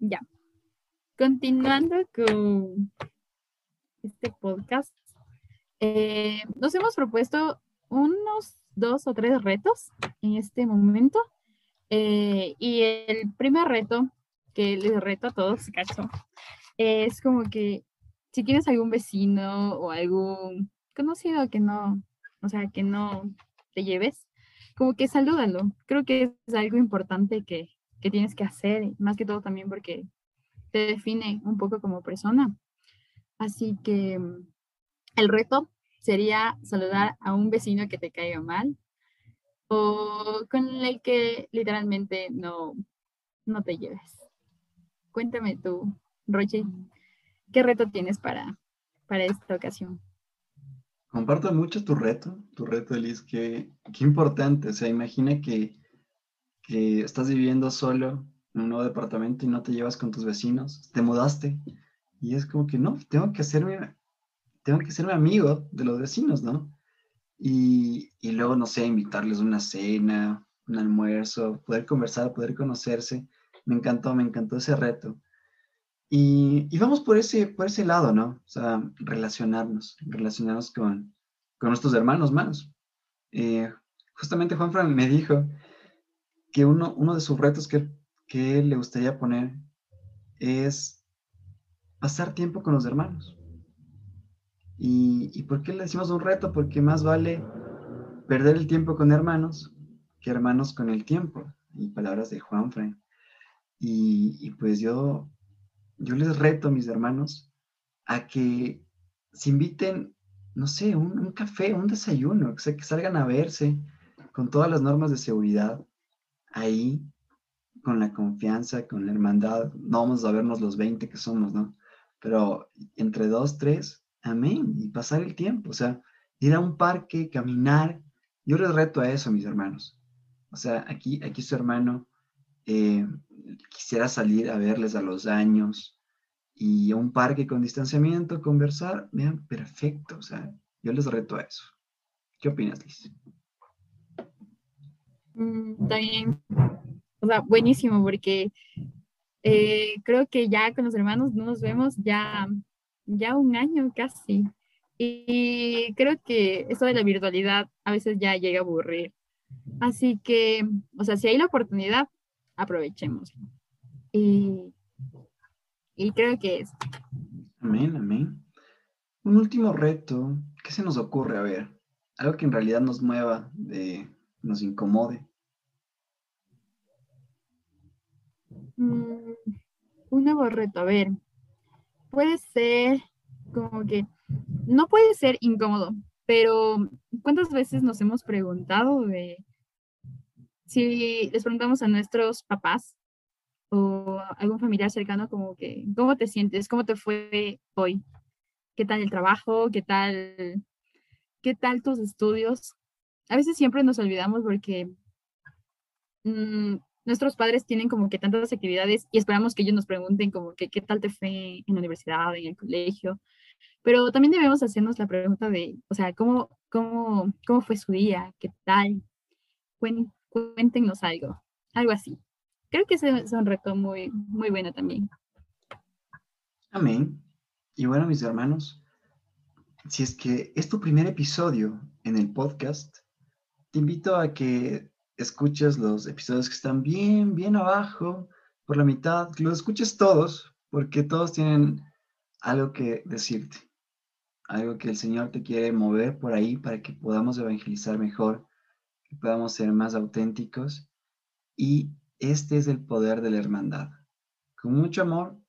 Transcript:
Ya. Continuando con este podcast, eh, nos hemos propuesto unos dos o tres retos en este momento. Eh, y el primer reto, que les reto a todos, cacho, es como que si tienes algún vecino o algún conocido que no, o sea, que no te lleves, como que salúdalo. Creo que es algo importante que, que tienes que hacer, más que todo también porque te define un poco como persona. Así que mm, el reto sería saludar a un vecino que te caiga mal o con el que literalmente no, no te lleves. Cuéntame tú, Roche, ¿qué reto tienes para, para esta ocasión? Comparto mucho tu reto, tu reto, Liz, qué, qué importante. O sea, imagina que, que estás viviendo solo en un nuevo departamento y no te llevas con tus vecinos, te mudaste y es como que no, tengo que hacerme, tengo que hacerme amigo de los vecinos, ¿no? Y, y luego, no sé, invitarles una cena, un almuerzo, poder conversar, poder conocerse. Me encantó, me encantó ese reto. Y, y, vamos por ese, por ese lado, ¿no? O sea, relacionarnos, relacionarnos con, con nuestros hermanos más. Eh, justamente Juan Fran me dijo que uno, uno de sus retos que, que le gustaría poner es pasar tiempo con los hermanos. ¿Y, ¿Y por qué le decimos un reto? Porque más vale perder el tiempo con hermanos que hermanos con el tiempo. Y palabras de Juan Fran. Y, y pues yo yo les reto a mis hermanos a que se inviten, no sé, un, café, un desayuno, que, que salgan a verse con todas las normas de seguridad ahí, con la confianza, con la hermandad. No vamos a vernos los 20 que somos, ¿no? Pero entre dos, tres, amén, y pasar el tiempo, o sea, ir a un parque, caminar. Yo les reto a eso, mis hermanos. O sea, aquí, aquí su hermano eh, quisiera salir a verles a los años y a un parque con distanciamiento, conversar, vean, perfecto, o sea, yo les reto a eso. ¿Qué opinas, Liz? Mm, también, o buenísimo, porque eh, creo que ya con los hermanos no nos vemos ya, ya un año casi. Y creo que esto de la virtualidad a veces ya llega a aburrir. Así que, o sea, si hay la oportunidad, aprovechemos. Y, y creo que es. Amén, amén. Un último reto, ¿qué se nos ocurre? A ver, algo que en realidad nos mueva, de, nos incomode. Mm, un nuevo reto, a ver, puede ser como que, no puede ser incómodo, pero ¿cuántas veces nos hemos preguntado de si les preguntamos a nuestros papás o algún familiar cercano como que, ¿cómo te sientes? ¿Cómo te fue hoy? ¿Qué tal el trabajo? ¿Qué tal, qué tal tus estudios? A veces siempre nos olvidamos porque mm, nuestros padres tienen como que tantas actividades y esperamos que ellos nos pregunten como que qué tal te fue en la universidad, en el colegio. Pero también debemos hacernos la pregunta de, o sea, ¿cómo, cómo, cómo fue su día? ¿Qué tal? Cuéntenos algo, algo así. Creo que es un reto muy, muy bueno también. Amén. Y bueno, mis hermanos, si es que es tu primer episodio en el podcast, te invito a que escuches los episodios que están bien, bien abajo, por la mitad, que los escuches todos, porque todos tienen algo que decirte, algo que el Señor te quiere mover por ahí para que podamos evangelizar mejor, que podamos ser más auténticos. Y este es el poder de la hermandad. Con mucho amor